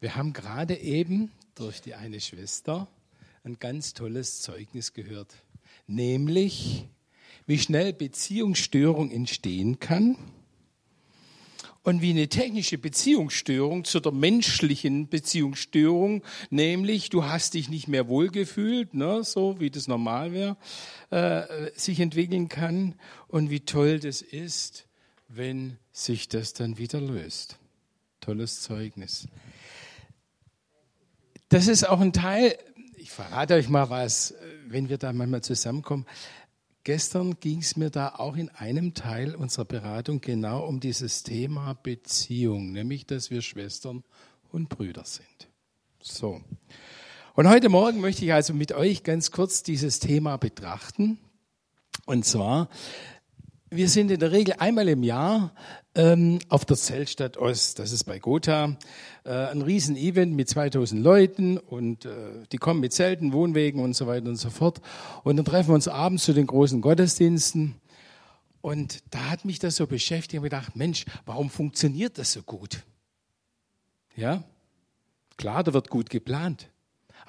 Wir haben gerade eben durch die eine Schwester ein ganz tolles Zeugnis gehört, nämlich wie schnell Beziehungsstörung entstehen kann und wie eine technische Beziehungsstörung zu der menschlichen Beziehungsstörung, nämlich du hast dich nicht mehr wohlgefühlt, ne, so wie das normal wäre, äh, sich entwickeln kann und wie toll das ist, wenn sich das dann wieder löst. Tolles Zeugnis. Das ist auch ein Teil, ich verrate euch mal was, wenn wir da manchmal zusammenkommen. Gestern ging es mir da auch in einem Teil unserer Beratung genau um dieses Thema Beziehung, nämlich dass wir Schwestern und Brüder sind. So. Und heute Morgen möchte ich also mit euch ganz kurz dieses Thema betrachten. Und zwar, wir sind in der Regel einmal im Jahr ähm, auf der Zeltstadt Ost. Das ist bei Gotha äh, ein Riesen-Event mit 2000 Leuten und äh, die kommen mit Zelten, Wohnwegen und so weiter und so fort. Und dann treffen wir uns abends zu den großen Gottesdiensten. Und da hat mich das so beschäftigt und gedacht, Mensch, warum funktioniert das so gut? Ja, klar, da wird gut geplant.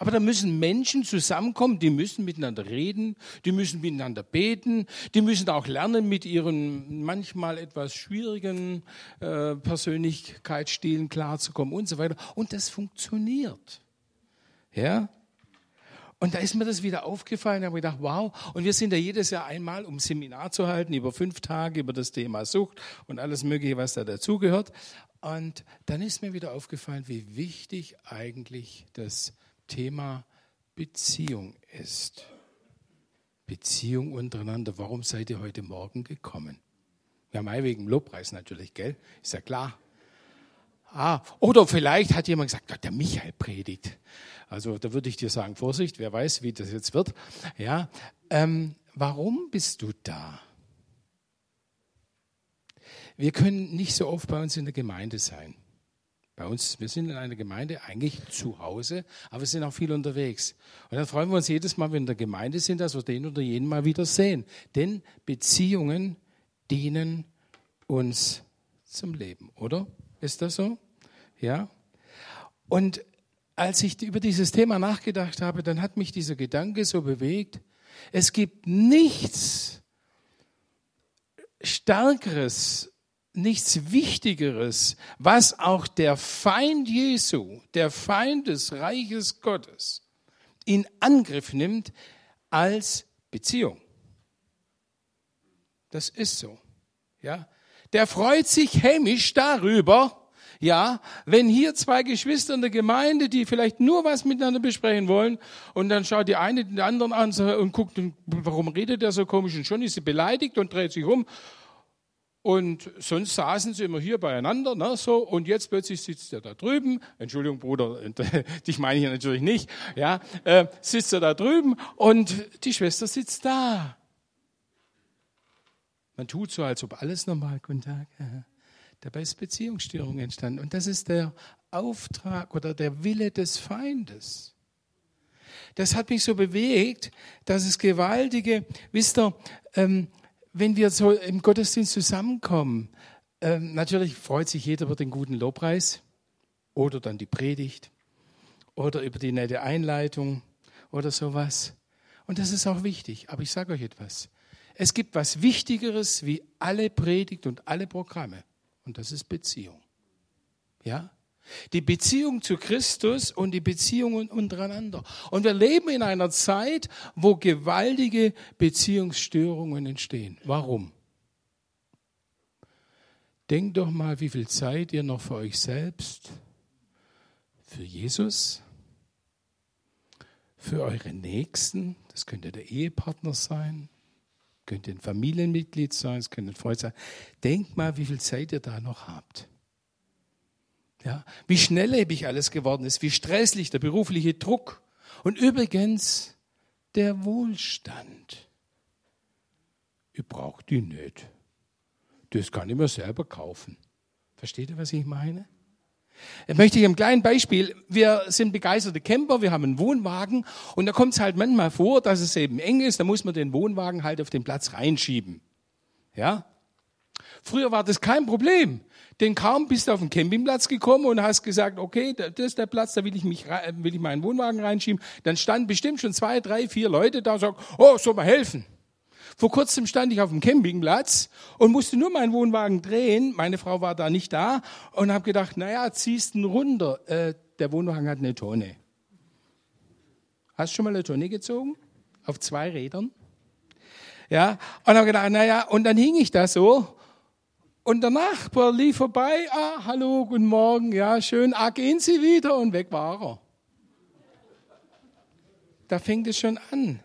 Aber da müssen Menschen zusammenkommen, die müssen miteinander reden, die müssen miteinander beten, die müssen auch lernen, mit ihren manchmal etwas schwierigen äh, Persönlichkeitsstilen klarzukommen und so weiter. Und das funktioniert. Ja? Und da ist mir das wieder aufgefallen, da habe ich gedacht, wow. Und wir sind ja jedes Jahr einmal, um Seminar zu halten, über fünf Tage, über das Thema Sucht und alles Mögliche, was da dazugehört. Und dann ist mir wieder aufgefallen, wie wichtig eigentlich das Thema Beziehung ist. Beziehung untereinander. Warum seid ihr heute Morgen gekommen? Ja, mal wegen Lobpreis natürlich, gell? Ist ja klar. Ah, oder vielleicht hat jemand gesagt, der Michael predigt. Also da würde ich dir sagen, Vorsicht, wer weiß, wie das jetzt wird. Ja, ähm, warum bist du da? Wir können nicht so oft bei uns in der Gemeinde sein. Bei uns, wir sind in einer Gemeinde eigentlich zu Hause, aber wir sind auch viel unterwegs. Und dann freuen wir uns jedes Mal, wenn wir in der Gemeinde sind, dass wir den oder jenen mal wieder sehen. Denn Beziehungen dienen uns zum Leben, oder? Ist das so? Ja? Und als ich über dieses Thema nachgedacht habe, dann hat mich dieser Gedanke so bewegt, es gibt nichts Stärkeres nichts Wichtigeres, was auch der Feind Jesu, der Feind des Reiches Gottes, in Angriff nimmt als Beziehung. Das ist so. Ja, der freut sich hämisch darüber, ja, wenn hier zwei Geschwister in der Gemeinde, die vielleicht nur was miteinander besprechen wollen, und dann schaut die eine den anderen an und guckt, warum redet der so komisch? Und schon ist sie beleidigt und dreht sich um und sonst saßen sie immer hier beieinander, ne, so, und jetzt plötzlich sitzt er da drüben. Entschuldigung, Bruder, dich meine ich natürlich nicht. Ja, äh, sitzt er da drüben und die Schwester sitzt da. Man tut so, als ob alles normal, guten Tag. Dabei ist Beziehungsstörung entstanden. Und das ist der Auftrag oder der Wille des Feindes. Das hat mich so bewegt, dass es gewaltige, wisst ihr, ähm, wenn wir so im Gottesdienst zusammenkommen, ähm, natürlich freut sich jeder über den guten Lobpreis oder dann die Predigt oder über die nette Einleitung oder sowas. Und das ist auch wichtig. Aber ich sage euch etwas. Es gibt was Wichtigeres wie alle Predigt und alle Programme. Und das ist Beziehung. Ja? Die Beziehung zu Christus und die Beziehungen untereinander. Und wir leben in einer Zeit, wo gewaltige Beziehungsstörungen entstehen. Warum? Denkt doch mal, wie viel Zeit ihr noch für euch selbst, für Jesus, für eure Nächsten, das könnte der Ehepartner sein, könnte ein Familienmitglied sein, es könnte ein Freund sein. Denkt mal, wie viel Zeit ihr da noch habt. Ja, wie schnelllebig alles geworden ist, wie stresslich der berufliche Druck und übrigens der Wohlstand. Ich brauche die nicht. Das kann ich mir selber kaufen. Versteht ihr, was ich meine? Ich möchte hier ein kleines Beispiel. Wir sind begeisterte Camper, wir haben einen Wohnwagen und da kommt es halt manchmal vor, dass es eben eng ist, da muss man den Wohnwagen halt auf den Platz reinschieben. Ja? Früher war das kein Problem. Denn kaum bist du auf den Campingplatz gekommen und hast gesagt, okay, das ist der Platz, da will ich mich, will ich meinen Wohnwagen reinschieben. Dann standen bestimmt schon zwei, drei, vier Leute da und sagen, oh, soll mal helfen. Vor kurzem stand ich auf dem Campingplatz und musste nur meinen Wohnwagen drehen. Meine Frau war da nicht da und habe gedacht, naja, ziehst ihn runter. Äh, der Wohnwagen hat eine Tonne. Hast du schon mal eine Tonne gezogen? Auf zwei Rädern? Ja, und habe gedacht, naja, und dann hing ich da so und der Nachbar lief vorbei, ah, hallo, guten Morgen, ja, schön, ah, gehen Sie wieder und weg war er. Da fängt es schon an.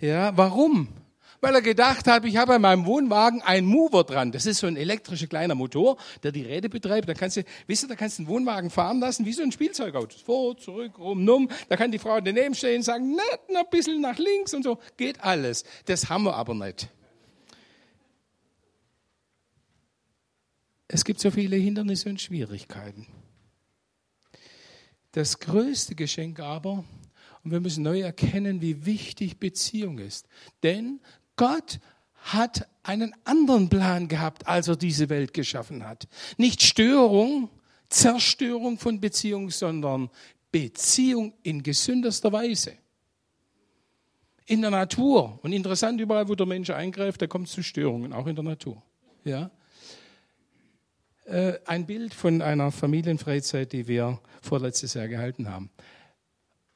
Ja, warum? weil er gedacht hat, ich habe an meinem Wohnwagen einen Mover dran. Das ist so ein elektrischer kleiner Motor, der die Räder betreibt. Da kannst du, wisst ihr, da kannst du einen Wohnwagen fahren lassen, wie so ein Spielzeugauto. Vor, zurück, rum, numm. Da kann die Frau daneben stehen und sagen, na, ein bisschen nach links und so. Geht alles. Das haben wir aber nicht. Es gibt so viele Hindernisse und Schwierigkeiten. Das größte Geschenk aber, und wir müssen neu erkennen, wie wichtig Beziehung ist. Denn Gott hat einen anderen Plan gehabt, als er diese Welt geschaffen hat. Nicht Störung, Zerstörung von Beziehung, sondern Beziehung in gesünderster Weise. In der Natur. Und interessant, überall, wo der Mensch eingreift, da kommt es zu Störungen, auch in der Natur. Ja? Äh, ein Bild von einer Familienfreizeit, die wir vorletztes Jahr gehalten haben.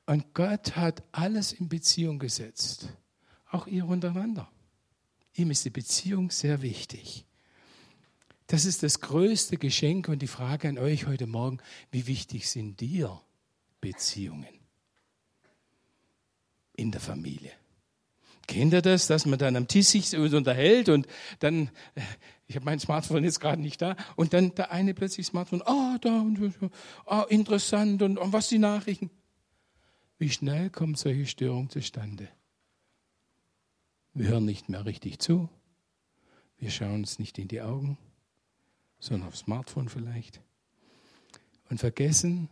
Und Gott hat alles in Beziehung gesetzt auch ihr untereinander. Ihm ist die Beziehung sehr wichtig. Das ist das größte Geschenk und die Frage an euch heute Morgen, wie wichtig sind dir Beziehungen in der Familie? Kennt ihr das, dass man dann am Tisch sich unterhält und dann, äh, ich habe mein Smartphone jetzt gerade nicht da, und dann der eine plötzlich Smartphone, ah, oh, da und oh, interessant und, und was die Nachrichten. Wie schnell kommen solche Störungen zustande? Wir hören nicht mehr richtig zu. Wir schauen uns nicht in die Augen, sondern aufs Smartphone vielleicht. Und vergessen,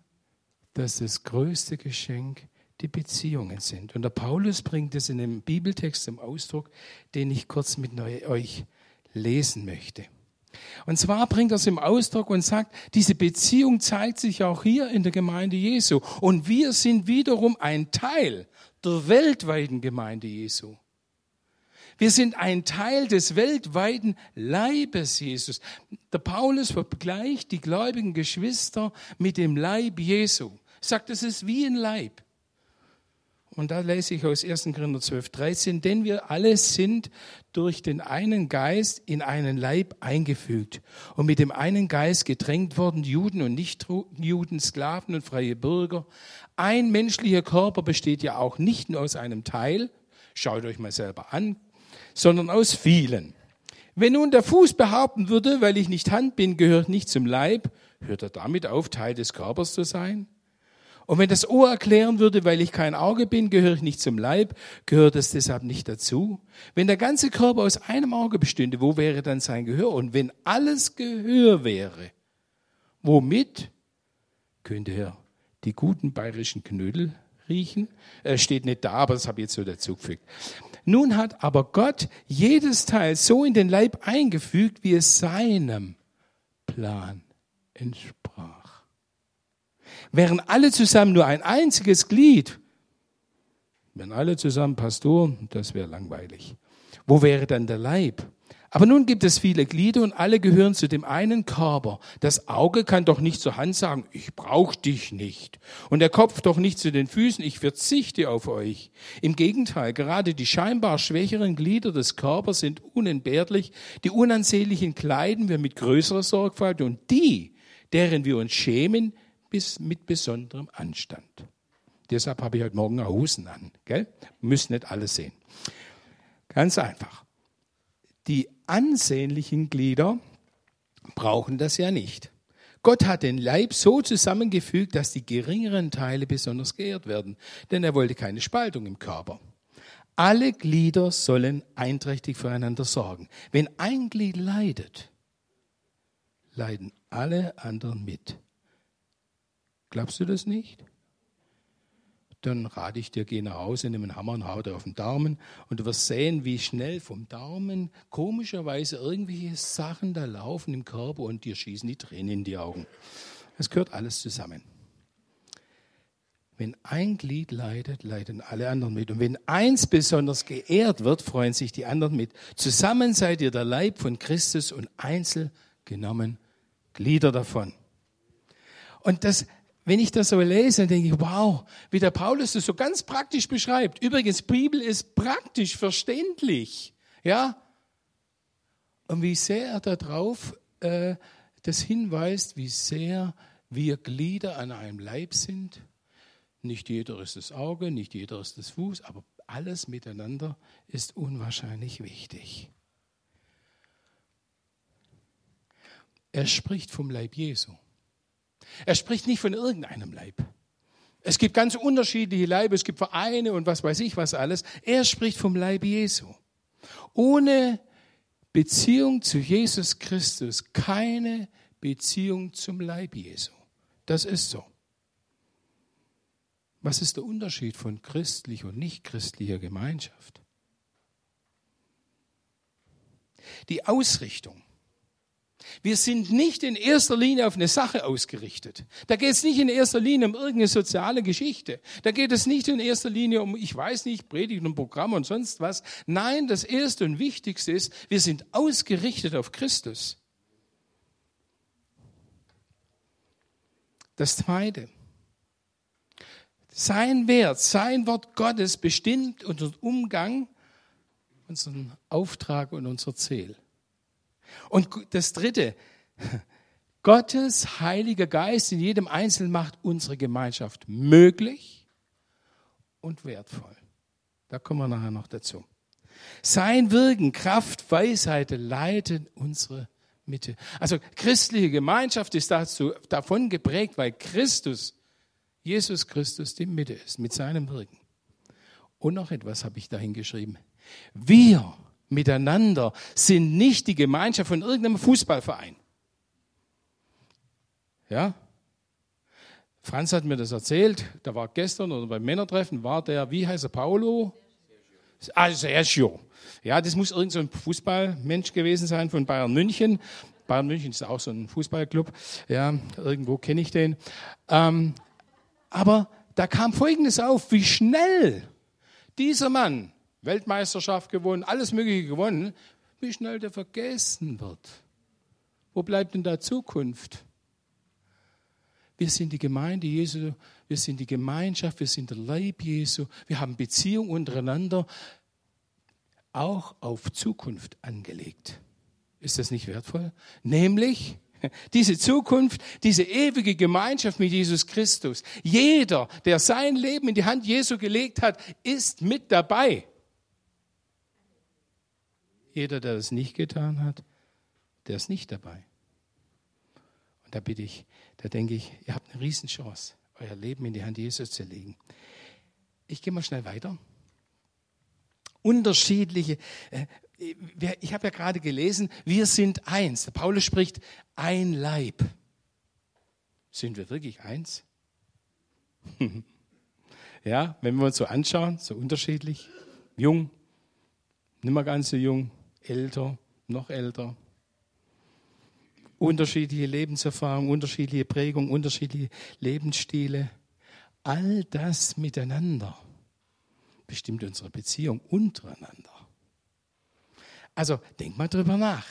dass das größte Geschenk die Beziehungen sind. Und der Paulus bringt es in einem Bibeltext zum Ausdruck, den ich kurz mit euch lesen möchte. Und zwar bringt er es im Ausdruck und sagt, diese Beziehung zeigt sich auch hier in der Gemeinde Jesu. Und wir sind wiederum ein Teil der weltweiten Gemeinde Jesu. Wir sind ein Teil des weltweiten Leibes Jesus. Der Paulus vergleicht die gläubigen Geschwister mit dem Leib Jesu. Sagt, es ist wie ein Leib. Und da lese ich aus 1. Korinther 12, 13, denn wir alle sind durch den einen Geist in einen Leib eingefügt und mit dem einen Geist gedrängt worden, Juden und Nichtjuden, Sklaven und freie Bürger. Ein menschlicher Körper besteht ja auch nicht nur aus einem Teil, schaut euch mal selber an, sondern aus vielen. Wenn nun der Fuß behaupten würde, weil ich nicht Hand bin, gehört nicht zum Leib, hört er damit auf, Teil des Körpers zu sein? Und wenn das Ohr erklären würde, weil ich kein Auge bin, gehöre ich nicht zum Leib, gehört es deshalb nicht dazu? Wenn der ganze Körper aus einem Auge bestünde, wo wäre dann sein Gehör? Und wenn alles Gehör wäre, womit könnte er die guten bayerischen Knödel riechen? Er steht nicht da, aber das habe ich jetzt so dazugefügt. Nun hat aber Gott jedes Teil so in den Leib eingefügt, wie es seinem Plan entsprach. Wären alle zusammen nur ein einziges Glied, wenn alle zusammen Pastoren, das wäre langweilig. Wo wäre dann der Leib? Aber nun gibt es viele Glieder und alle gehören zu dem einen Körper. Das Auge kann doch nicht zur Hand sagen, ich brauche dich nicht. Und der Kopf doch nicht zu den Füßen, ich verzichte auf euch. Im Gegenteil, gerade die scheinbar schwächeren Glieder des Körpers sind unentbehrlich. Die unansehnlichen kleiden wir mit größerer Sorgfalt und die, deren wir uns schämen, bis mit besonderem Anstand. Deshalb habe ich heute Morgen Hosen an. Gell? Müssen nicht alles sehen. Ganz einfach. Die ansehnlichen Glieder brauchen das ja nicht. Gott hat den Leib so zusammengefügt, dass die geringeren Teile besonders geehrt werden, denn er wollte keine Spaltung im Körper. Alle Glieder sollen einträchtig füreinander sorgen. Wenn ein Glied leidet, leiden alle anderen mit. Glaubst du das nicht? dann rate ich dir, geh nach Hause, nimm einen Hammer und hau dir auf den Daumen und du wirst sehen, wie schnell vom Daumen komischerweise irgendwelche Sachen da laufen im Körper und dir schießen die Tränen in die Augen. Es gehört alles zusammen. Wenn ein Glied leidet, leiden alle anderen mit. Und wenn eins besonders geehrt wird, freuen sich die anderen mit. Zusammen seid ihr der Leib von Christus und einzeln genommen Glieder davon. Und das wenn ich das so lese, dann denke ich, wow, wie der Paulus das so ganz praktisch beschreibt. Übrigens, Bibel ist praktisch verständlich. Ja? Und wie sehr er darauf äh, das hinweist, wie sehr wir Glieder an einem Leib sind. Nicht jeder ist das Auge, nicht jeder ist das Fuß, aber alles miteinander ist unwahrscheinlich wichtig. Er spricht vom Leib Jesu. Er spricht nicht von irgendeinem Leib. Es gibt ganz unterschiedliche Leibe, es gibt Vereine und was weiß ich was alles. Er spricht vom Leib Jesu. Ohne Beziehung zu Jesus Christus keine Beziehung zum Leib Jesu. Das ist so. Was ist der Unterschied von christlicher und nicht christlicher Gemeinschaft? Die Ausrichtung. Wir sind nicht in erster Linie auf eine Sache ausgerichtet. Da geht es nicht in erster Linie um irgendeine soziale Geschichte. Da geht es nicht in erster Linie um, ich weiß nicht, Predigt und Programm und sonst was. Nein, das Erste und Wichtigste ist, wir sind ausgerichtet auf Christus. Das Zweite. Sein Wert, sein Wort Gottes bestimmt unseren Umgang, unseren Auftrag und unser Ziel. Und das Dritte, Gottes Heiliger Geist in jedem Einzelnen macht unsere Gemeinschaft möglich und wertvoll. Da kommen wir nachher noch dazu. Sein Wirken, Kraft, Weisheit leiten unsere Mitte. Also christliche Gemeinschaft ist dazu, davon geprägt, weil Christus, Jesus Christus, die Mitte ist mit seinem Wirken. Und noch etwas habe ich dahin geschrieben. Wir miteinander sind nicht die Gemeinschaft von irgendeinem Fußballverein. Ja? Franz hat mir das erzählt, da war gestern oder beim Männertreffen war der, wie heißt er, Paulo? Ah, Sergio. Ja, das muss irgendein so Fußballmensch gewesen sein von Bayern München. Bayern München ist auch so ein Fußballclub. Ja, irgendwo kenne ich den. Ähm, aber da kam Folgendes auf, wie schnell dieser Mann Weltmeisterschaft gewonnen, alles Mögliche gewonnen, wie schnell der vergessen wird. Wo bleibt denn da Zukunft? Wir sind die Gemeinde Jesu, wir sind die Gemeinschaft, wir sind der Leib Jesu, wir haben Beziehung untereinander, auch auf Zukunft angelegt. Ist das nicht wertvoll? Nämlich diese Zukunft, diese ewige Gemeinschaft mit Jesus Christus. Jeder, der sein Leben in die Hand Jesu gelegt hat, ist mit dabei. Jeder, der das nicht getan hat, der ist nicht dabei. Und da bitte ich, da denke ich, ihr habt eine Riesenchance, euer Leben in die Hand Jesus zu legen. Ich gehe mal schnell weiter. Unterschiedliche, äh, ich habe ja gerade gelesen, wir sind eins. Paulus spricht ein Leib. Sind wir wirklich eins? ja, wenn wir uns so anschauen, so unterschiedlich, jung, nicht mehr ganz so jung, älter, noch älter. Unterschiedliche Lebenserfahrungen, unterschiedliche Prägungen, unterschiedliche Lebensstile. All das miteinander bestimmt unsere Beziehung untereinander. Also denk mal drüber nach.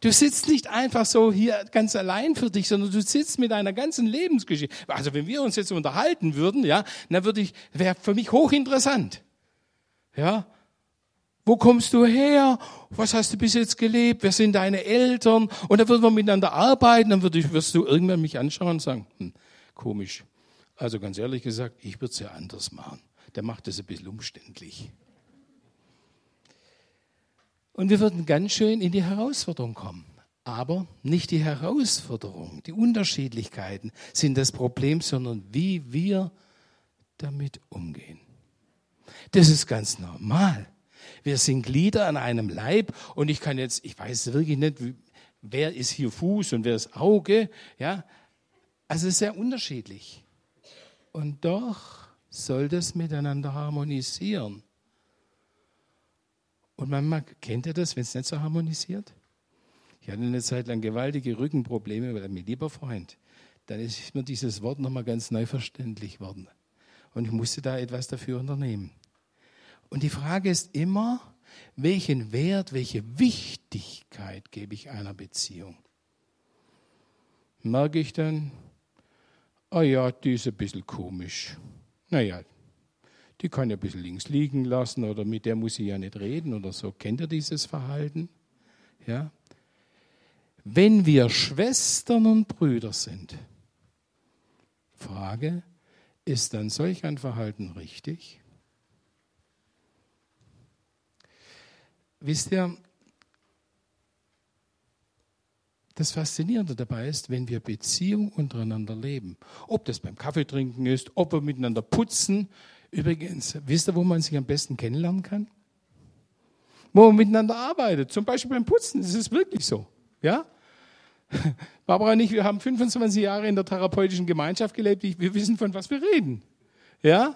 Du sitzt nicht einfach so hier ganz allein für dich, sondern du sitzt mit deiner ganzen Lebensgeschichte. Also wenn wir uns jetzt unterhalten würden, ja, dann würde ich, wäre für mich hochinteressant. Ja, wo kommst du her? Was hast du bis jetzt gelebt? Wer sind deine Eltern? Und dann würden wir miteinander arbeiten, dann würde wirst du irgendwann mich anschauen und sagen, hm, komisch. Also ganz ehrlich gesagt, ich würde es ja anders machen. Der macht es ein bisschen umständlich. Und wir würden ganz schön in die Herausforderung kommen. Aber nicht die Herausforderung, die Unterschiedlichkeiten sind das Problem, sondern wie wir damit umgehen. Das ist ganz normal. Wir sind Glieder an einem Leib und ich kann jetzt, ich weiß wirklich nicht, wer ist hier Fuß und wer ist Auge, ja. Also es ist sehr unterschiedlich. Und doch soll das miteinander harmonisieren. Und manchmal kennt ihr das, wenn es nicht so harmonisiert? Ich hatte eine Zeit lang gewaltige Rückenprobleme weil mein lieber Freund. Dann ist mir dieses Wort nochmal ganz neu verständlich worden. Und ich musste da etwas dafür unternehmen. Und die Frage ist immer, welchen Wert, welche Wichtigkeit gebe ich einer Beziehung? Merke ich dann, oh ja, die ist ein bisschen komisch. Naja, die kann ja ein bisschen links liegen lassen oder mit der muss ich ja nicht reden oder so. Kennt ihr dieses Verhalten? Ja. Wenn wir Schwestern und Brüder sind, Frage, ist dann solch ein Verhalten richtig? Wisst ihr, das Faszinierende dabei ist, wenn wir Beziehung untereinander leben. Ob das beim Kaffeetrinken ist, ob wir miteinander putzen. Übrigens, wisst ihr, wo man sich am besten kennenlernen kann? Wo man miteinander arbeitet. Zum Beispiel beim Putzen. Das ist wirklich so. Ja? Barbara und ich, wir haben 25 Jahre in der therapeutischen Gemeinschaft gelebt. Wir wissen, von was wir reden. Ja?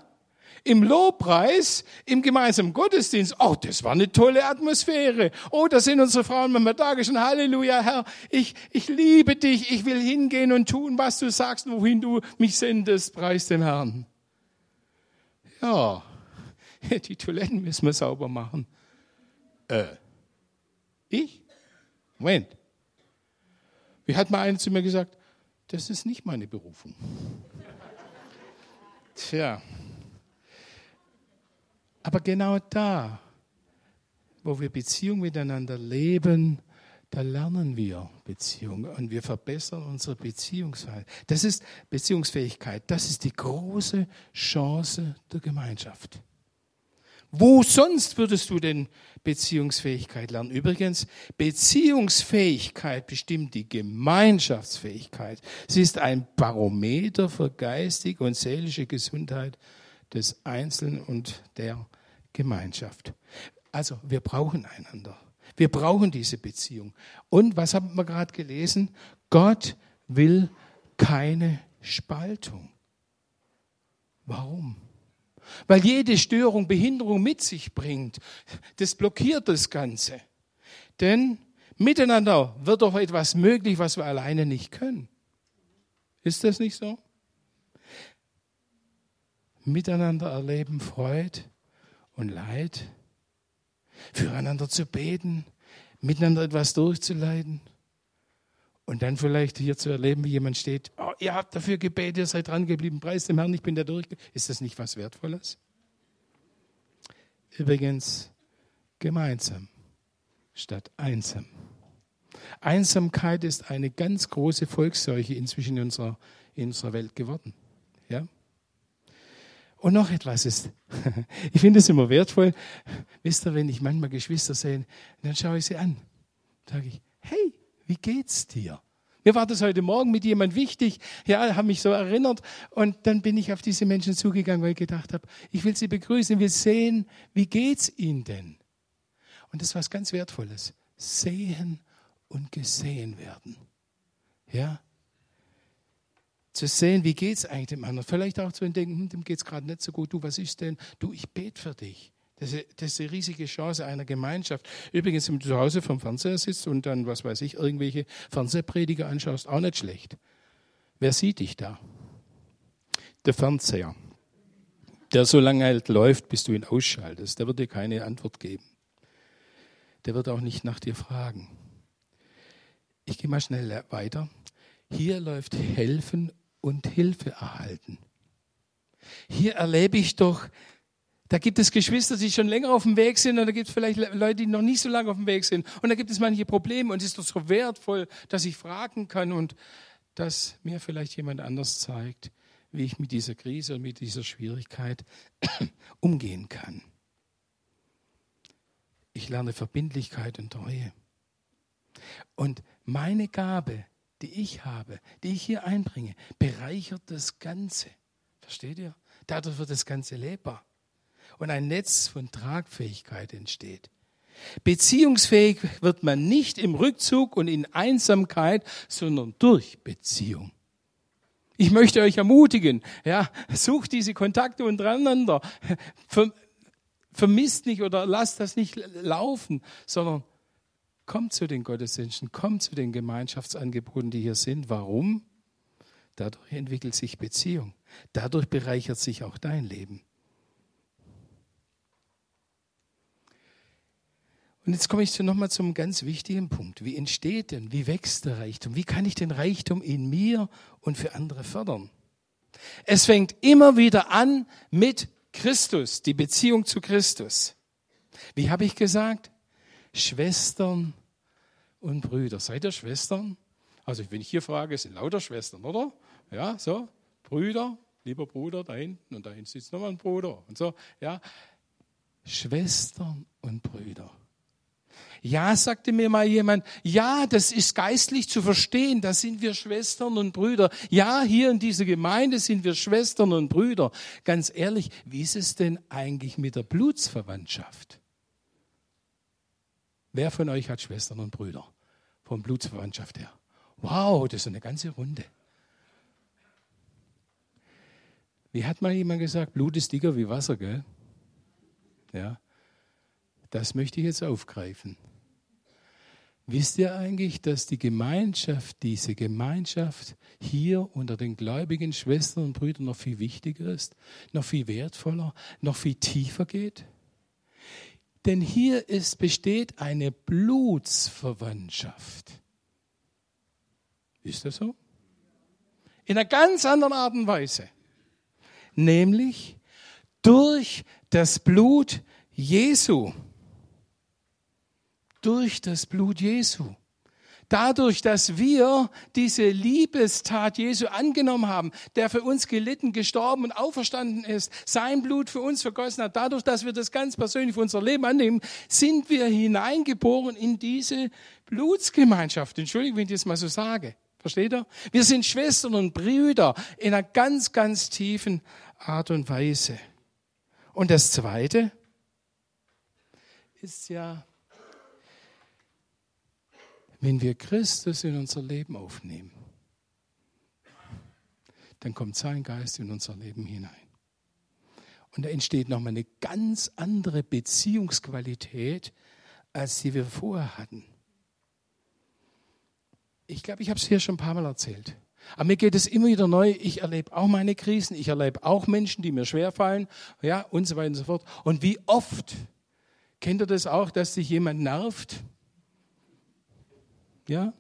Im Lobpreis, im gemeinsamen Gottesdienst, oh, das war eine tolle Atmosphäre. Oh, da sind unsere Frauen manchmal da schon, Halleluja, Herr, ich, ich liebe dich, ich will hingehen und tun, was du sagst, wohin du mich sendest, preis den Herrn. Ja, die Toiletten müssen wir sauber machen. Äh, ich? Moment. Wie hat mal einer zu mir gesagt, das ist nicht meine Berufung. Tja. Aber genau da, wo wir Beziehung miteinander leben, da lernen wir Beziehung und wir verbessern unsere Beziehungsfähigkeit. Das ist Beziehungsfähigkeit. Das ist die große Chance der Gemeinschaft. Wo sonst würdest du denn Beziehungsfähigkeit lernen? Übrigens, Beziehungsfähigkeit bestimmt die Gemeinschaftsfähigkeit. Sie ist ein Barometer für geistige und seelische Gesundheit des Einzelnen und der Gemeinschaft. Also wir brauchen einander. Wir brauchen diese Beziehung. Und was haben wir gerade gelesen? Gott will keine Spaltung. Warum? Weil jede Störung Behinderung mit sich bringt. Das blockiert das Ganze. Denn miteinander wird doch etwas möglich, was wir alleine nicht können. Ist das nicht so? Miteinander erleben Freude und Leid, füreinander zu beten, miteinander etwas durchzuleiden und dann vielleicht hier zu erleben, wie jemand steht, oh, ihr habt dafür gebetet, ihr seid dran geblieben, preis dem Herrn, ich bin da durch. Ist das nicht was Wertvolles? Übrigens, gemeinsam statt einsam. Einsamkeit ist eine ganz große Volksseuche inzwischen in unserer, in unserer Welt geworden. Ja? Und noch etwas ist, ich finde es immer wertvoll, wisst ihr, wenn ich manchmal Geschwister sehe, dann schaue ich sie an, sage ich, hey, wie geht's dir? Mir war das heute Morgen mit jemand wichtig, ja, habe mich so erinnert und dann bin ich auf diese Menschen zugegangen, weil ich gedacht habe, ich will sie begrüßen, wir sehen, wie geht's ihnen denn? Und das ist was ganz Wertvolles. Sehen und gesehen werden. Ja? Zu sehen, wie geht's eigentlich dem anderen? Vielleicht auch zu entdecken, hm, dem geht's gerade nicht so gut. Du, was ist denn? Du, ich bete für dich. Das ist, das ist eine riesige Chance einer Gemeinschaft. Übrigens, wenn du zu Hause vom Fernseher sitzt und dann, was weiß ich, irgendwelche Fernsehprediger anschaust, auch nicht schlecht. Wer sieht dich da? Der Fernseher. Der so lange halt läuft, bis du ihn ausschaltest. Der wird dir keine Antwort geben. Der wird auch nicht nach dir fragen. Ich gehe mal schnell weiter. Hier läuft Helfen und Hilfe erhalten. Hier erlebe ich doch da gibt es Geschwister, die schon länger auf dem Weg sind und da gibt es vielleicht Leute, die noch nicht so lange auf dem Weg sind. Und da gibt es manche Probleme und es ist doch so wertvoll, dass ich fragen kann und dass mir vielleicht jemand anders zeigt, wie ich mit dieser Krise und mit dieser Schwierigkeit umgehen kann. Ich lerne Verbindlichkeit und Treue. Und meine Gabe, die ich habe, die ich hier einbringe, bereichert das Ganze. Versteht ihr? Dadurch wird das Ganze lebbar und ein Netz von Tragfähigkeit entsteht. Beziehungsfähig wird man nicht im Rückzug und in Einsamkeit, sondern durch Beziehung. Ich möchte euch ermutigen, ja, sucht diese Kontakte untereinander. Vermisst nicht oder lasst das nicht laufen, sondern kommt zu den Gottesdiensten, kommt zu den Gemeinschaftsangeboten, die hier sind. Warum? Dadurch entwickelt sich Beziehung. Dadurch bereichert sich auch dein Leben. Und jetzt komme ich nochmal zum ganz wichtigen Punkt. Wie entsteht denn, wie wächst der Reichtum? Wie kann ich den Reichtum in mir und für andere fördern? Es fängt immer wieder an mit Christus, die Beziehung zu Christus. Wie habe ich gesagt? Schwestern und Brüder. Seid ihr Schwestern? Also wenn ich hier frage, sind lauter Schwestern, oder? Ja, so, Brüder, lieber Bruder, da hinten und da hinten sitzt nochmal ein Bruder und so, ja. Schwestern und Brüder. Ja, sagte mir mal jemand, ja, das ist geistlich zu verstehen, da sind wir Schwestern und Brüder. Ja, hier in dieser Gemeinde sind wir Schwestern und Brüder. Ganz ehrlich, wie ist es denn eigentlich mit der Blutsverwandtschaft? Wer von euch hat Schwestern und Brüder? Von Blutsverwandtschaft her. Wow, das ist eine ganze Runde. Wie hat mal jemand gesagt, Blut ist dicker wie Wasser, gell? Ja. Das möchte ich jetzt aufgreifen. Wisst ihr eigentlich, dass die Gemeinschaft, diese Gemeinschaft hier unter den gläubigen Schwestern und Brüdern noch viel wichtiger ist, noch viel wertvoller, noch viel tiefer geht? Denn hier ist, besteht eine Blutsverwandtschaft. Ist das so? In einer ganz anderen Art und Weise. Nämlich durch das Blut Jesu. Durch das Blut Jesu. Dadurch, dass wir diese Liebestat Jesu angenommen haben, der für uns gelitten, gestorben und auferstanden ist, sein Blut für uns vergossen hat, dadurch, dass wir das ganz persönlich für unser Leben annehmen, sind wir hineingeboren in diese Blutsgemeinschaft. Entschuldigung, wenn ich das mal so sage. Versteht ihr? Wir sind Schwestern und Brüder in einer ganz, ganz tiefen Art und Weise. Und das Zweite ist ja, wenn wir Christus in unser Leben aufnehmen, dann kommt sein Geist in unser Leben hinein. Und da entsteht nochmal eine ganz andere Beziehungsqualität, als die wir vorher hatten. Ich glaube, ich habe es hier schon ein paar Mal erzählt. Aber mir geht es immer wieder neu. Ich erlebe auch meine Krisen. Ich erlebe auch Menschen, die mir schwerfallen. Ja, und so weiter und so fort. Und wie oft kennt ihr das auch, dass sich jemand nervt? Ja?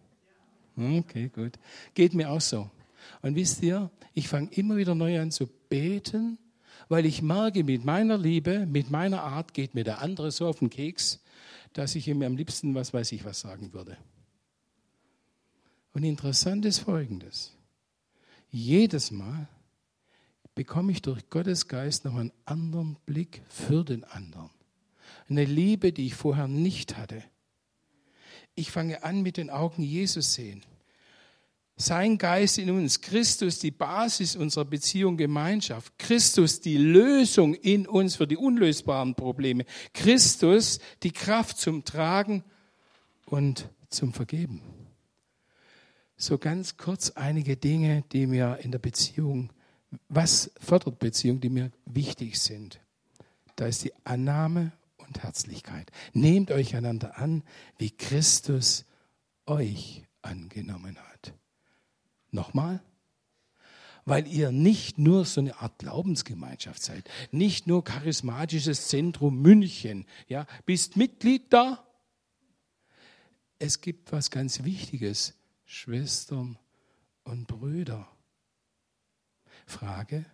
Okay, gut. Geht mir auch so. Und wisst ihr, ich fange immer wieder neu an zu beten, weil ich merke, mit meiner Liebe, mit meiner Art geht mir der andere so auf den Keks, dass ich ihm am liebsten was weiß ich was sagen würde. Und interessant ist Folgendes. Jedes Mal bekomme ich durch Gottes Geist noch einen anderen Blick für den anderen. Eine Liebe, die ich vorher nicht hatte. Ich fange an mit den Augen Jesus sehen. Sein Geist in uns, Christus die Basis unserer Beziehung, Gemeinschaft, Christus die Lösung in uns für die unlösbaren Probleme, Christus die Kraft zum Tragen und zum Vergeben. So ganz kurz einige Dinge, die mir in der Beziehung, was fördert Beziehung, die mir wichtig sind. Da ist die Annahme und Herzlichkeit. Nehmt euch einander an, wie Christus euch angenommen hat. Nochmal, weil ihr nicht nur so eine Art Glaubensgemeinschaft seid, nicht nur charismatisches Zentrum München, ja, bist Mitglied da. Es gibt was ganz Wichtiges, Schwestern und Brüder. Frage,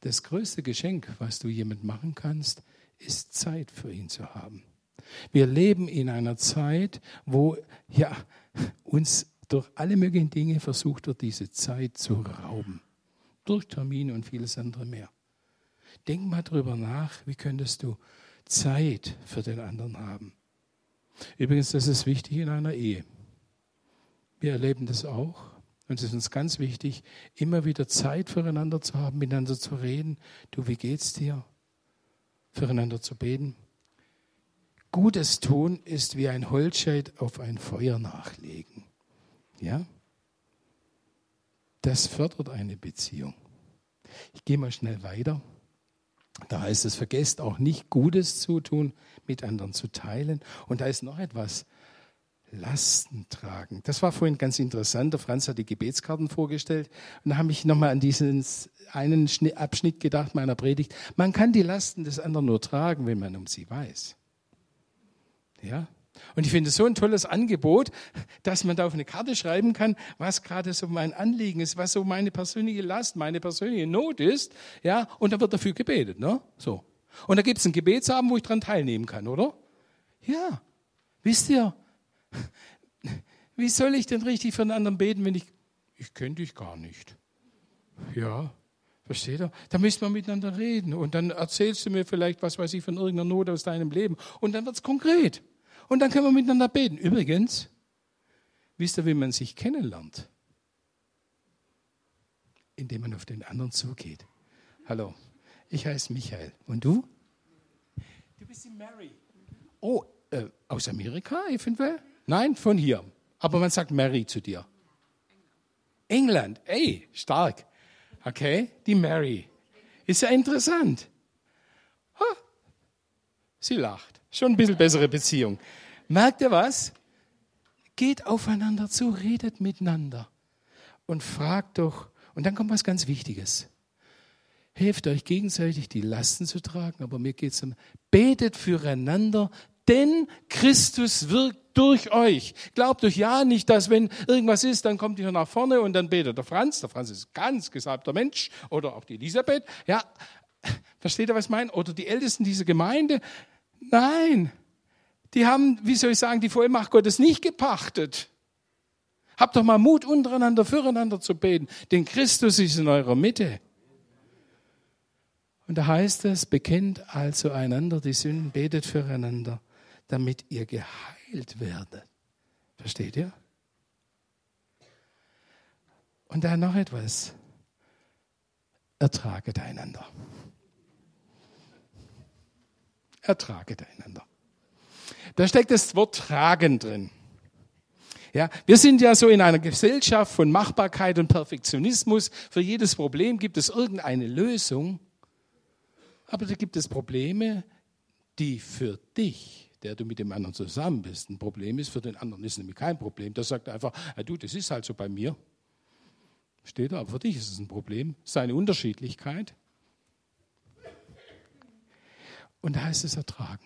das größte Geschenk, was du jemand machen kannst, ist Zeit für ihn zu haben. Wir leben in einer Zeit, wo ja, uns durch alle möglichen Dinge versucht wird, diese Zeit zu rauben. Durch Termine und vieles andere mehr. Denk mal drüber nach, wie könntest du Zeit für den anderen haben. Übrigens, das ist wichtig in einer Ehe. Wir erleben das auch. Und es ist uns ganz wichtig, immer wieder Zeit füreinander zu haben, miteinander zu reden. Du, wie geht's dir? Füreinander zu beten. Gutes tun ist wie ein Holzscheit auf ein Feuer nachlegen. Ja? Das fördert eine Beziehung. Ich gehe mal schnell weiter. Da heißt es, vergesst auch nicht Gutes zu tun, mit anderen zu teilen. Und da ist noch etwas. Lasten tragen. Das war vorhin ganz interessant. Der Franz hat die Gebetskarten vorgestellt und da habe ich nochmal an diesen einen Abschnitt gedacht meiner Predigt. Man kann die Lasten des anderen nur tragen, wenn man um sie weiß. Ja? Und ich finde es so ein tolles Angebot, dass man da auf eine Karte schreiben kann, was gerade so mein Anliegen ist, was so meine persönliche Last, meine persönliche Not ist. Ja, und da wird dafür gebetet, ne? So. Und da gibt es einen Gebetsabend, wo ich dran teilnehmen kann, oder? Ja. Wisst ihr, wie soll ich denn richtig für einen anderen beten, wenn ich, ich kenne dich gar nicht. Ja, versteht ihr? Da müssen wir miteinander reden und dann erzählst du mir vielleicht, was weiß ich, von irgendeiner Not aus deinem Leben und dann wird es konkret. Und dann können wir miteinander beten. Übrigens, wisst ihr, wie man sich kennenlernt? Indem man auf den anderen zugeht. Hallo, ich heiße Michael. Und du? Du bist die Mary. Oh, äh, aus Amerika eventuell? Nein, von hier. Aber man sagt Mary zu dir. England. Ey, stark. Okay, die Mary. Ist ja interessant. Ha. Sie lacht. Schon ein bisschen bessere Beziehung. Merkt ihr was? Geht aufeinander zu, redet miteinander und fragt doch. Und dann kommt was ganz Wichtiges. Helft euch gegenseitig, die Lasten zu tragen, aber mir geht es um, betet füreinander, denn Christus wirkt durch euch. Glaubt euch ja nicht, dass wenn irgendwas ist, dann kommt ihr nach vorne und dann betet der Franz. Der Franz ist ganz gesalbter Mensch oder auch die Elisabeth. Ja, versteht ihr, was ich meine? Oder die Ältesten dieser Gemeinde. Nein, die haben, wie soll ich sagen, die Vollmacht Gottes nicht gepachtet. Habt doch mal Mut, untereinander, füreinander zu beten, denn Christus ist in eurer Mitte. Und da heißt es, bekennt also einander die Sünden, betet füreinander, damit ihr geheilt werdet. Versteht ihr? Und dann noch etwas. Ertraget einander. Ertraget einander. Da steckt das Wort tragen drin. Ja, wir sind ja so in einer Gesellschaft von Machbarkeit und Perfektionismus. Für jedes Problem gibt es irgendeine Lösung. Aber da gibt es Probleme, die für dich, der du mit dem anderen zusammen bist, ein Problem ist. Für den anderen ist nämlich kein Problem. Der sagt einfach, ja, du, das ist halt so bei mir. Steht da, aber für dich ist es ein Problem. Seine Unterschiedlichkeit. Und da heißt es ertragen.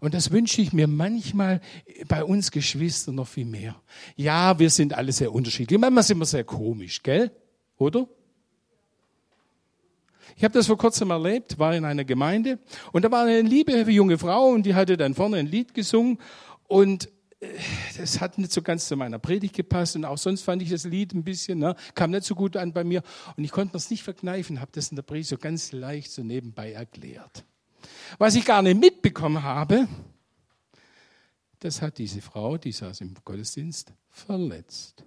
Und das wünsche ich mir manchmal bei uns Geschwistern noch viel mehr. Ja, wir sind alle sehr unterschiedlich. Manchmal sind wir sehr komisch, gell? Oder? Ich habe das vor kurzem erlebt, war in einer Gemeinde und da war eine liebe junge Frau und die hatte dann vorne ein Lied gesungen und äh, das hat nicht so ganz zu meiner Predigt gepasst und auch sonst fand ich das Lied ein bisschen, ne, kam nicht so gut an bei mir und ich konnte mir es nicht verkneifen, habe das in der Predigt so ganz leicht so nebenbei erklärt. Was ich gar nicht mitbekommen habe, das hat diese Frau, die saß im Gottesdienst, verletzt.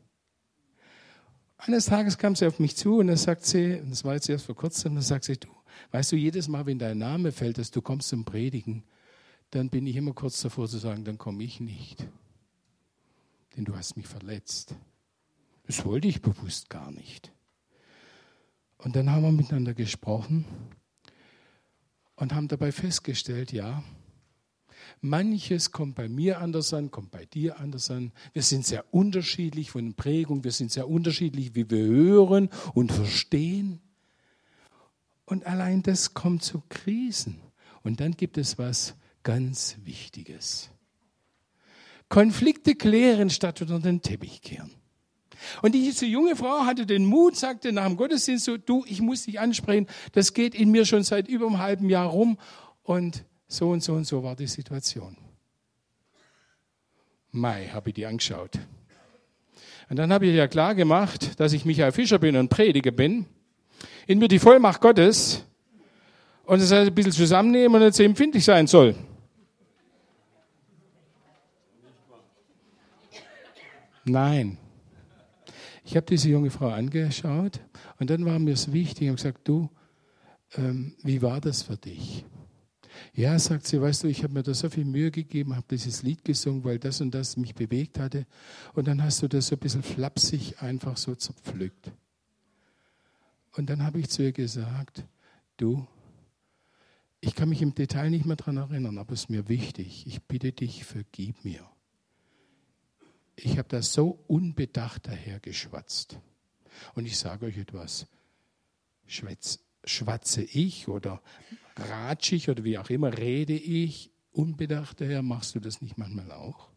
Eines Tages kam sie auf mich zu und dann sagt sie, und das war jetzt erst vor kurzem, dann sagt sie, du, weißt du, jedes Mal, wenn dein Name fällt, dass du kommst zum Predigen, dann bin ich immer kurz davor zu sagen, dann komme ich nicht. Denn du hast mich verletzt. Das wollte ich bewusst gar nicht. Und dann haben wir miteinander gesprochen und haben dabei festgestellt, ja, manches kommt bei mir anders an, kommt bei dir anders an. Wir sind sehr unterschiedlich von Prägung, wir sind sehr unterschiedlich, wie wir hören und verstehen. Und allein das kommt zu Krisen. Und dann gibt es was ganz Wichtiges. Konflikte klären statt unter den Teppich kehren. Und diese junge Frau hatte den Mut, sagte nach dem Gottesdienst so, du, ich muss dich ansprechen, das geht in mir schon seit über einem halben Jahr rum und so und so und so war die Situation. Mai, habe ich die angeschaut. Und dann habe ich ja klar gemacht, dass ich Michael Fischer bin und Prediger bin. In mir die Vollmacht Gottes und es ein bisschen zusammennehmen und jetzt empfindlich sein soll. Nein. Ich habe diese junge Frau angeschaut und dann war mir es wichtig und gesagt, du, ähm, wie war das für dich? Ja, sagt sie, weißt du, ich habe mir da so viel Mühe gegeben, habe dieses Lied gesungen, weil das und das mich bewegt hatte. Und dann hast du das so ein bisschen flapsig einfach so zerpflückt. Und dann habe ich zu ihr gesagt, du, ich kann mich im Detail nicht mehr daran erinnern, aber es ist mir wichtig. Ich bitte dich, vergib mir. Ich habe das so unbedacht dahergeschwatzt. Und ich sage euch etwas, schwätz, schwatze ich oder ratsche ich oder wie auch immer, rede ich unbedacht daher, machst du das nicht manchmal auch?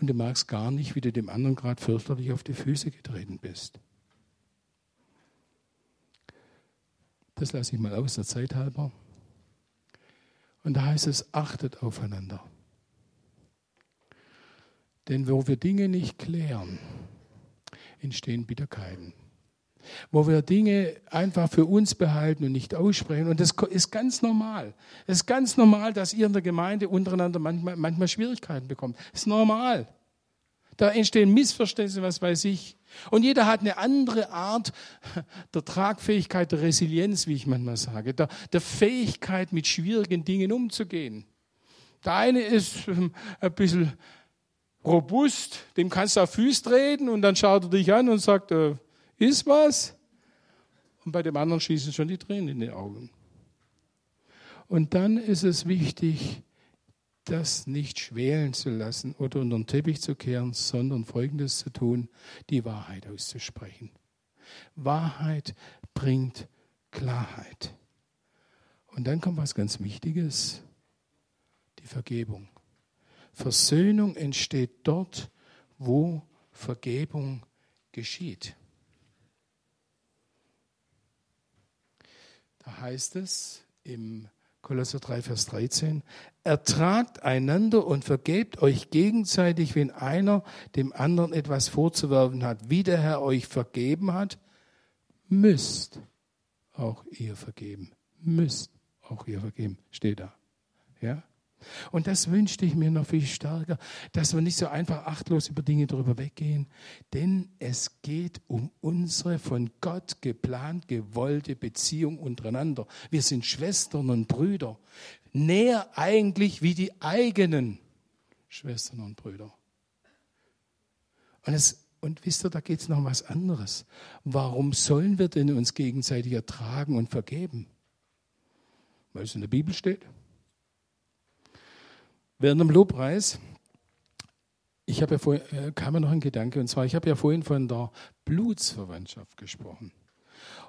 Und du magst gar nicht, wie du dem anderen gerade fürchterlich auf die Füße getreten bist. Das lasse ich mal aus, der Zeit halber. Und da heißt es, achtet aufeinander. Denn wo wir Dinge nicht klären, entstehen Bitterkeiten. Wo wir Dinge einfach für uns behalten und nicht aussprechen. Und das ist ganz normal. Es ist ganz normal, dass ihr in der Gemeinde untereinander manchmal, manchmal Schwierigkeiten bekommt. Das ist normal. Da entstehen Missverständnisse, was weiß ich. Und jeder hat eine andere Art der Tragfähigkeit, der Resilienz, wie ich manchmal sage, der, der Fähigkeit, mit schwierigen Dingen umzugehen. Der eine ist ähm, ein bisschen robust, dem kannst du auf Füße treten und dann schaut er dich an und sagt, äh, ist was? Und bei dem anderen schießen schon die Tränen in die Augen. Und dann ist es wichtig, das nicht schwelen zu lassen oder unter den Teppich zu kehren, sondern Folgendes zu tun, die Wahrheit auszusprechen. Wahrheit bringt Klarheit. Und dann kommt was ganz Wichtiges, die Vergebung. Versöhnung entsteht dort, wo Vergebung geschieht. Heißt es im Kolosser 3, Vers 13, ertragt einander und vergebt euch gegenseitig, wenn einer dem anderen etwas vorzuwerfen hat. Wie der Herr euch vergeben hat, müsst auch ihr vergeben. Müsst auch ihr vergeben. Steht da. Ja? Und das wünschte ich mir noch viel stärker, dass wir nicht so einfach achtlos über Dinge darüber weggehen, denn es geht um unsere von Gott geplant gewollte Beziehung untereinander. Wir sind Schwestern und Brüder, näher eigentlich wie die eigenen Schwestern und Brüder. Und, es, und wisst ihr, da geht es noch um was anderes. Warum sollen wir denn uns gegenseitig ertragen und vergeben? Weil es in der Bibel steht. Während dem Lobpreis, ich habe ja vorhin, äh, kam mir noch ein Gedanke, und zwar, ich habe ja vorhin von der Blutsverwandtschaft gesprochen.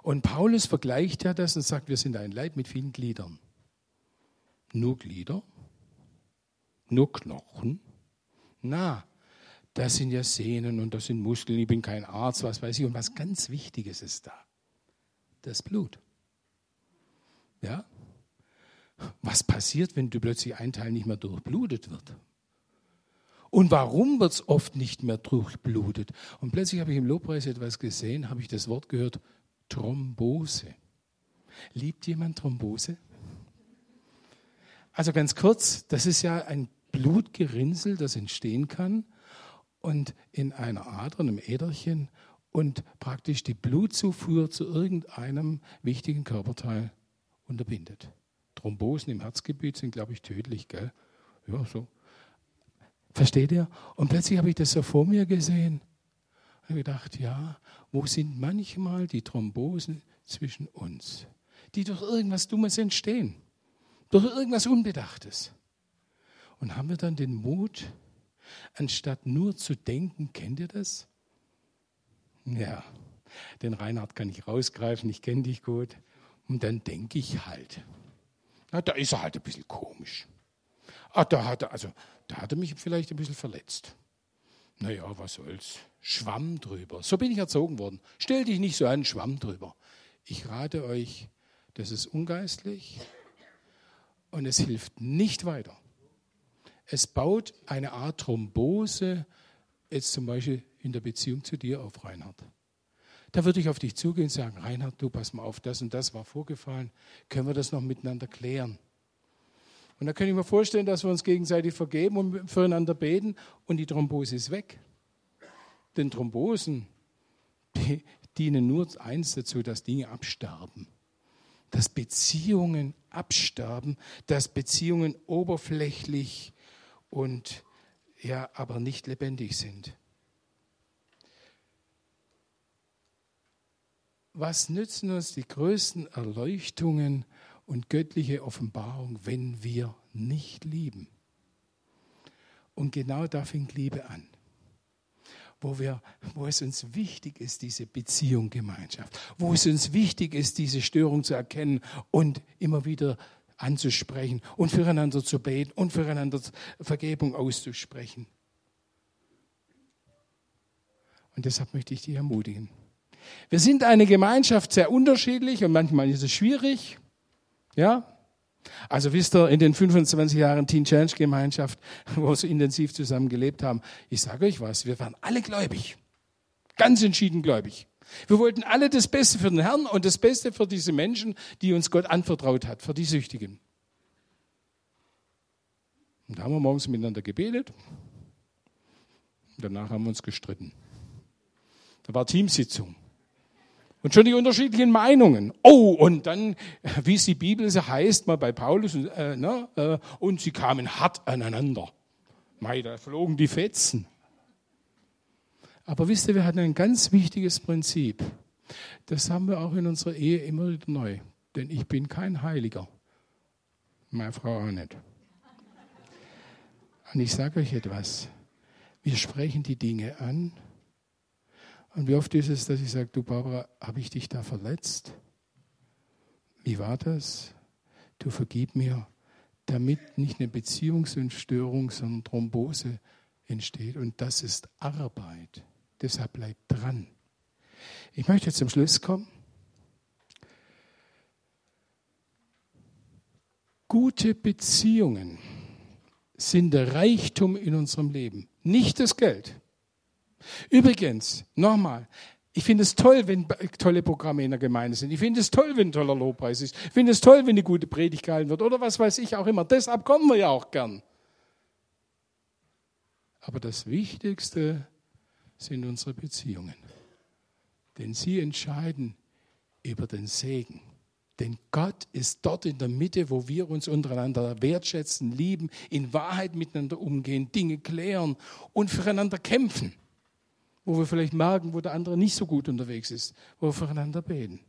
Und Paulus vergleicht ja das und sagt, wir sind ein Leib mit vielen Gliedern. Nur Glieder? Nur Knochen? Na, das sind ja Sehnen und das sind Muskeln. Ich bin kein Arzt, was weiß ich. Und was ganz Wichtiges ist da: das Blut. Ja, was passiert, wenn du plötzlich ein Teil nicht mehr durchblutet wird? Und warum wird es oft nicht mehr durchblutet? Und plötzlich habe ich im Lobpreis etwas gesehen, habe ich das Wort gehört, Thrombose. Liebt jemand Thrombose? Also ganz kurz, das ist ja ein Blutgerinnsel, das entstehen kann und in einer Ader, einem Äderchen und praktisch die Blutzufuhr zu irgendeinem wichtigen Körperteil unterbindet. Thrombosen im Herzgebiet sind, glaube ich, tödlich, gell? Ja, so. Versteht ihr? Und plötzlich habe ich das so vor mir gesehen und gedacht, ja, wo sind manchmal die Thrombosen zwischen uns, die durch irgendwas Dummes entstehen, durch irgendwas Unbedachtes. Und haben wir dann den Mut, anstatt nur zu denken, kennt ihr das? Ja, den Reinhard kann ich rausgreifen, ich kenne dich gut. Und dann denke ich halt. Na, da ist er halt ein bisschen komisch. Ah, da hat er, also, da hat er mich vielleicht ein bisschen verletzt. Naja, was soll's. Schwamm drüber. So bin ich erzogen worden. Stell dich nicht so an, Schwamm drüber. Ich rate euch, das ist ungeistlich und es hilft nicht weiter. Es baut eine Art Thrombose, jetzt zum Beispiel in der Beziehung zu dir auf, Reinhard. Da würde ich auf dich zugehen und sagen, Reinhard, du pass mal auf, das und das war vorgefallen. Können wir das noch miteinander klären? Und da kann ich mir vorstellen, dass wir uns gegenseitig vergeben und füreinander beten und die Thrombose ist weg. Denn Thrombosen die dienen nur eins dazu, dass Dinge absterben. dass Beziehungen absterben, dass Beziehungen oberflächlich und ja, aber nicht lebendig sind. Was nützen uns die größten Erleuchtungen und göttliche Offenbarung, wenn wir nicht lieben? Und genau da fängt Liebe an wo, wir, wo es uns wichtig ist, diese Beziehung, Gemeinschaft, wo es uns wichtig ist, diese Störung zu erkennen und immer wieder anzusprechen und füreinander zu beten und füreinander Vergebung auszusprechen. Und deshalb möchte ich dich ermutigen. Wir sind eine Gemeinschaft sehr unterschiedlich und manchmal ist es schwierig. Ja, also wisst ihr, in den 25 Jahren Teen Challenge Gemeinschaft, wo wir so intensiv zusammen gelebt haben, ich sage euch was, wir waren alle gläubig. Ganz entschieden gläubig. Wir wollten alle das Beste für den Herrn und das Beste für diese Menschen, die uns Gott anvertraut hat, für die Süchtigen. Und da haben wir morgens miteinander gebetet. Danach haben wir uns gestritten. Da war Teamsitzung. Und schon die unterschiedlichen Meinungen. Oh, und dann, wie es die Bibel so heißt, mal bei Paulus, äh, ne, äh, und sie kamen hart aneinander. Mei, da flogen die Fetzen. Aber wisst ihr, wir hatten ein ganz wichtiges Prinzip. Das haben wir auch in unserer Ehe immer wieder neu. Denn ich bin kein Heiliger. Meine Frau auch nicht. Und ich sage euch etwas. Wir sprechen die Dinge an und wie oft ist es, dass ich sage, du Barbara, habe ich dich da verletzt? Wie war das? Du vergib mir, damit nicht eine Beziehungsstörung, sondern Thrombose entsteht. Und das ist Arbeit. Deshalb bleib dran. Ich möchte zum Schluss kommen. Gute Beziehungen sind der Reichtum in unserem Leben, nicht das Geld. Übrigens, nochmal, ich finde es toll, wenn tolle Programme in der Gemeinde sind. Ich finde es toll, wenn ein toller Lobpreis ist. Ich finde es toll, wenn eine gute Predigt gehalten wird oder was weiß ich auch immer. Deshalb kommen wir ja auch gern. Aber das Wichtigste sind unsere Beziehungen. Denn sie entscheiden über den Segen. Denn Gott ist dort in der Mitte, wo wir uns untereinander wertschätzen, lieben, in Wahrheit miteinander umgehen, Dinge klären und füreinander kämpfen wo wir vielleicht merken, wo der andere nicht so gut unterwegs ist, wo wir füreinander beten.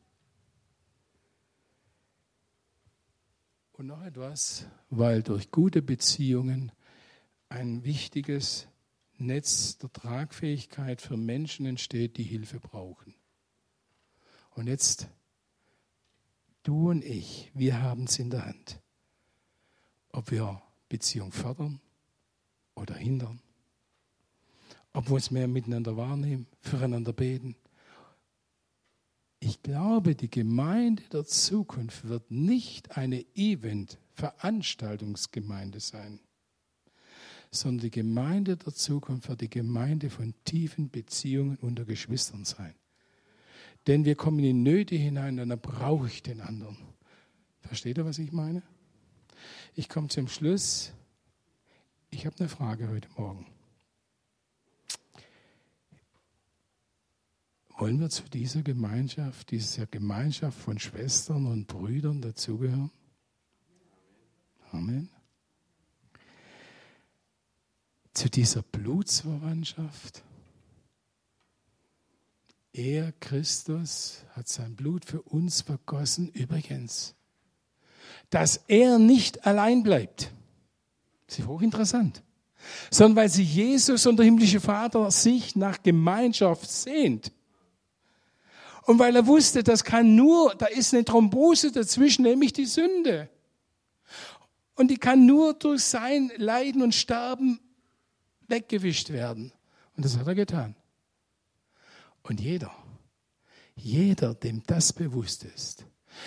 Und noch etwas, weil durch gute Beziehungen ein wichtiges Netz der Tragfähigkeit für Menschen entsteht, die Hilfe brauchen. Und jetzt, du und ich, wir haben es in der Hand, ob wir Beziehung fördern oder hindern ob wir uns mehr miteinander wahrnehmen, füreinander beten. Ich glaube, die Gemeinde der Zukunft wird nicht eine Event-Veranstaltungsgemeinde sein, sondern die Gemeinde der Zukunft wird die Gemeinde von tiefen Beziehungen unter Geschwistern sein. Denn wir kommen in Nöte hinein und dann brauche ich den anderen. Versteht ihr, was ich meine? Ich komme zum Schluss. Ich habe eine Frage heute Morgen. Wollen wir zu dieser Gemeinschaft, dieser Gemeinschaft von Schwestern und Brüdern dazugehören? Amen. Zu dieser Blutsverwandtschaft. Er, Christus, hat sein Blut für uns vergossen. Übrigens, dass er nicht allein bleibt. Das ist hochinteressant. Sondern weil sich Jesus und der himmlische Vater sich nach Gemeinschaft sehnt. Und weil er wusste, das kann nur, da ist eine Thrombose dazwischen, nämlich die Sünde. Und die kann nur durch sein Leiden und Sterben weggewischt werden. Und das hat er getan. Und jeder, jeder, dem das bewusst ist,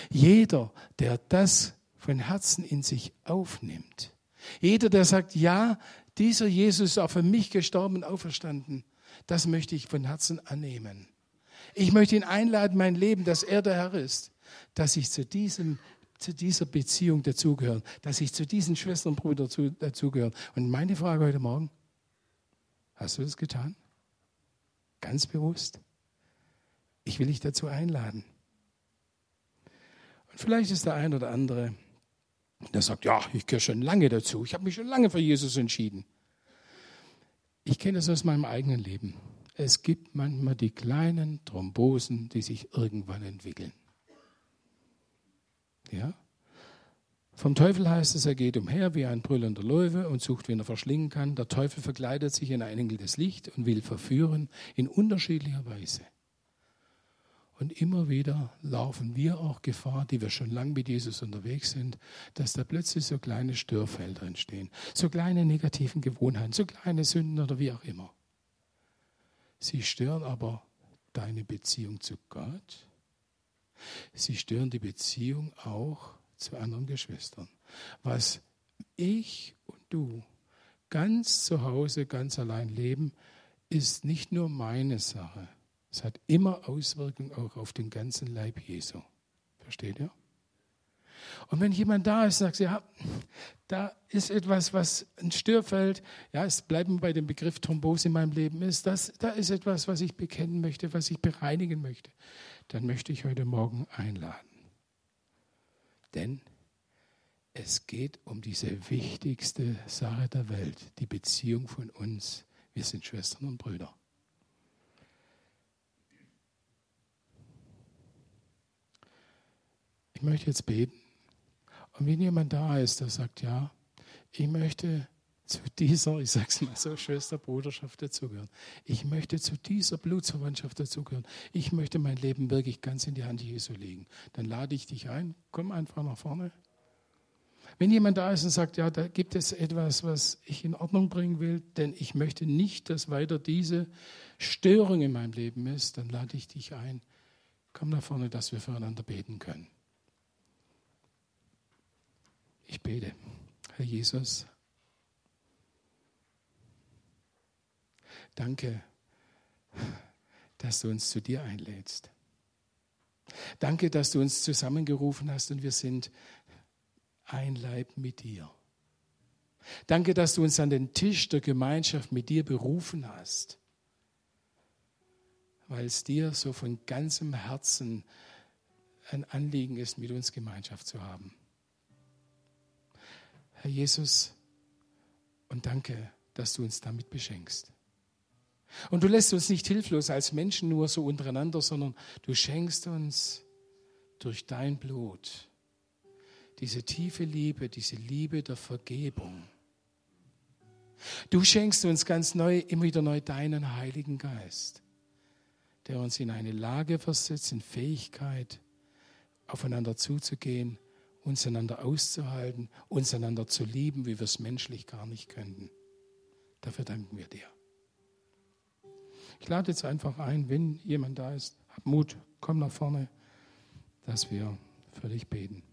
jeder, der das von Herzen in sich aufnimmt, jeder, der sagt, ja, dieser Jesus ist auch für mich gestorben und auferstanden, das möchte ich von Herzen annehmen. Ich möchte ihn einladen, mein Leben, dass er der Herr ist, dass ich zu, diesem, zu dieser Beziehung dazugehöre, dass ich zu diesen Schwestern und Brüdern dazugehöre. Und meine Frage heute Morgen, hast du das getan? Ganz bewusst? Ich will dich dazu einladen. Und vielleicht ist der ein oder andere, der sagt, ja, ich gehöre schon lange dazu, ich habe mich schon lange für Jesus entschieden. Ich kenne das aus meinem eigenen Leben. Es gibt manchmal die kleinen Thrombosen, die sich irgendwann entwickeln. Ja? Vom Teufel heißt es, er geht umher wie ein brüllender Löwe und sucht, wen er verschlingen kann. Der Teufel verkleidet sich in ein Engel des Licht und will verführen in unterschiedlicher Weise. Und immer wieder laufen wir auch Gefahr, die wir schon lange mit Jesus unterwegs sind, dass da plötzlich so kleine Störfelder entstehen, so kleine negativen Gewohnheiten, so kleine Sünden oder wie auch immer. Sie stören aber deine Beziehung zu Gott. Sie stören die Beziehung auch zu anderen Geschwistern. Was ich und du ganz zu Hause, ganz allein leben, ist nicht nur meine Sache. Es hat immer Auswirkungen auch auf den ganzen Leib Jesu. Versteht ihr? Und wenn jemand da ist, sagt, ja, da ist etwas, was ein Störfeld, ja, es bleiben bei dem Begriff Thrombose in meinem Leben ist, das, da ist etwas, was ich bekennen möchte, was ich bereinigen möchte, dann möchte ich heute Morgen einladen. Denn es geht um diese wichtigste Sache der Welt, die Beziehung von uns. Wir sind Schwestern und Brüder. Ich möchte jetzt beten. Und wenn jemand da ist, der sagt, ja, ich möchte zu dieser, ich sage es mal so, Schwesterbruderschaft dazugehören. Ich möchte zu dieser Blutsverwandtschaft dazugehören. Ich möchte mein Leben wirklich ganz in die Hand Jesu legen. Dann lade ich dich ein, komm einfach nach vorne. Wenn jemand da ist und sagt, ja, da gibt es etwas, was ich in Ordnung bringen will, denn ich möchte nicht, dass weiter diese Störung in meinem Leben ist, dann lade ich dich ein, komm nach vorne, dass wir füreinander beten können. Ich bete. Herr Jesus, danke, dass du uns zu dir einlädst. Danke, dass du uns zusammengerufen hast und wir sind ein Leib mit dir. Danke, dass du uns an den Tisch der Gemeinschaft mit dir berufen hast, weil es dir so von ganzem Herzen ein Anliegen ist, mit uns Gemeinschaft zu haben. Herr Jesus, und danke, dass du uns damit beschenkst. Und du lässt uns nicht hilflos als Menschen nur so untereinander, sondern du schenkst uns durch dein Blut diese tiefe Liebe, diese Liebe der Vergebung. Du schenkst uns ganz neu, immer wieder neu deinen Heiligen Geist, der uns in eine Lage versetzt, in Fähigkeit, aufeinander zuzugehen uns einander auszuhalten, uns einander zu lieben, wie wir es menschlich gar nicht könnten. Dafür danken wir dir. Ich lade jetzt einfach ein, wenn jemand da ist, hab Mut, komm nach vorne, dass wir für dich beten.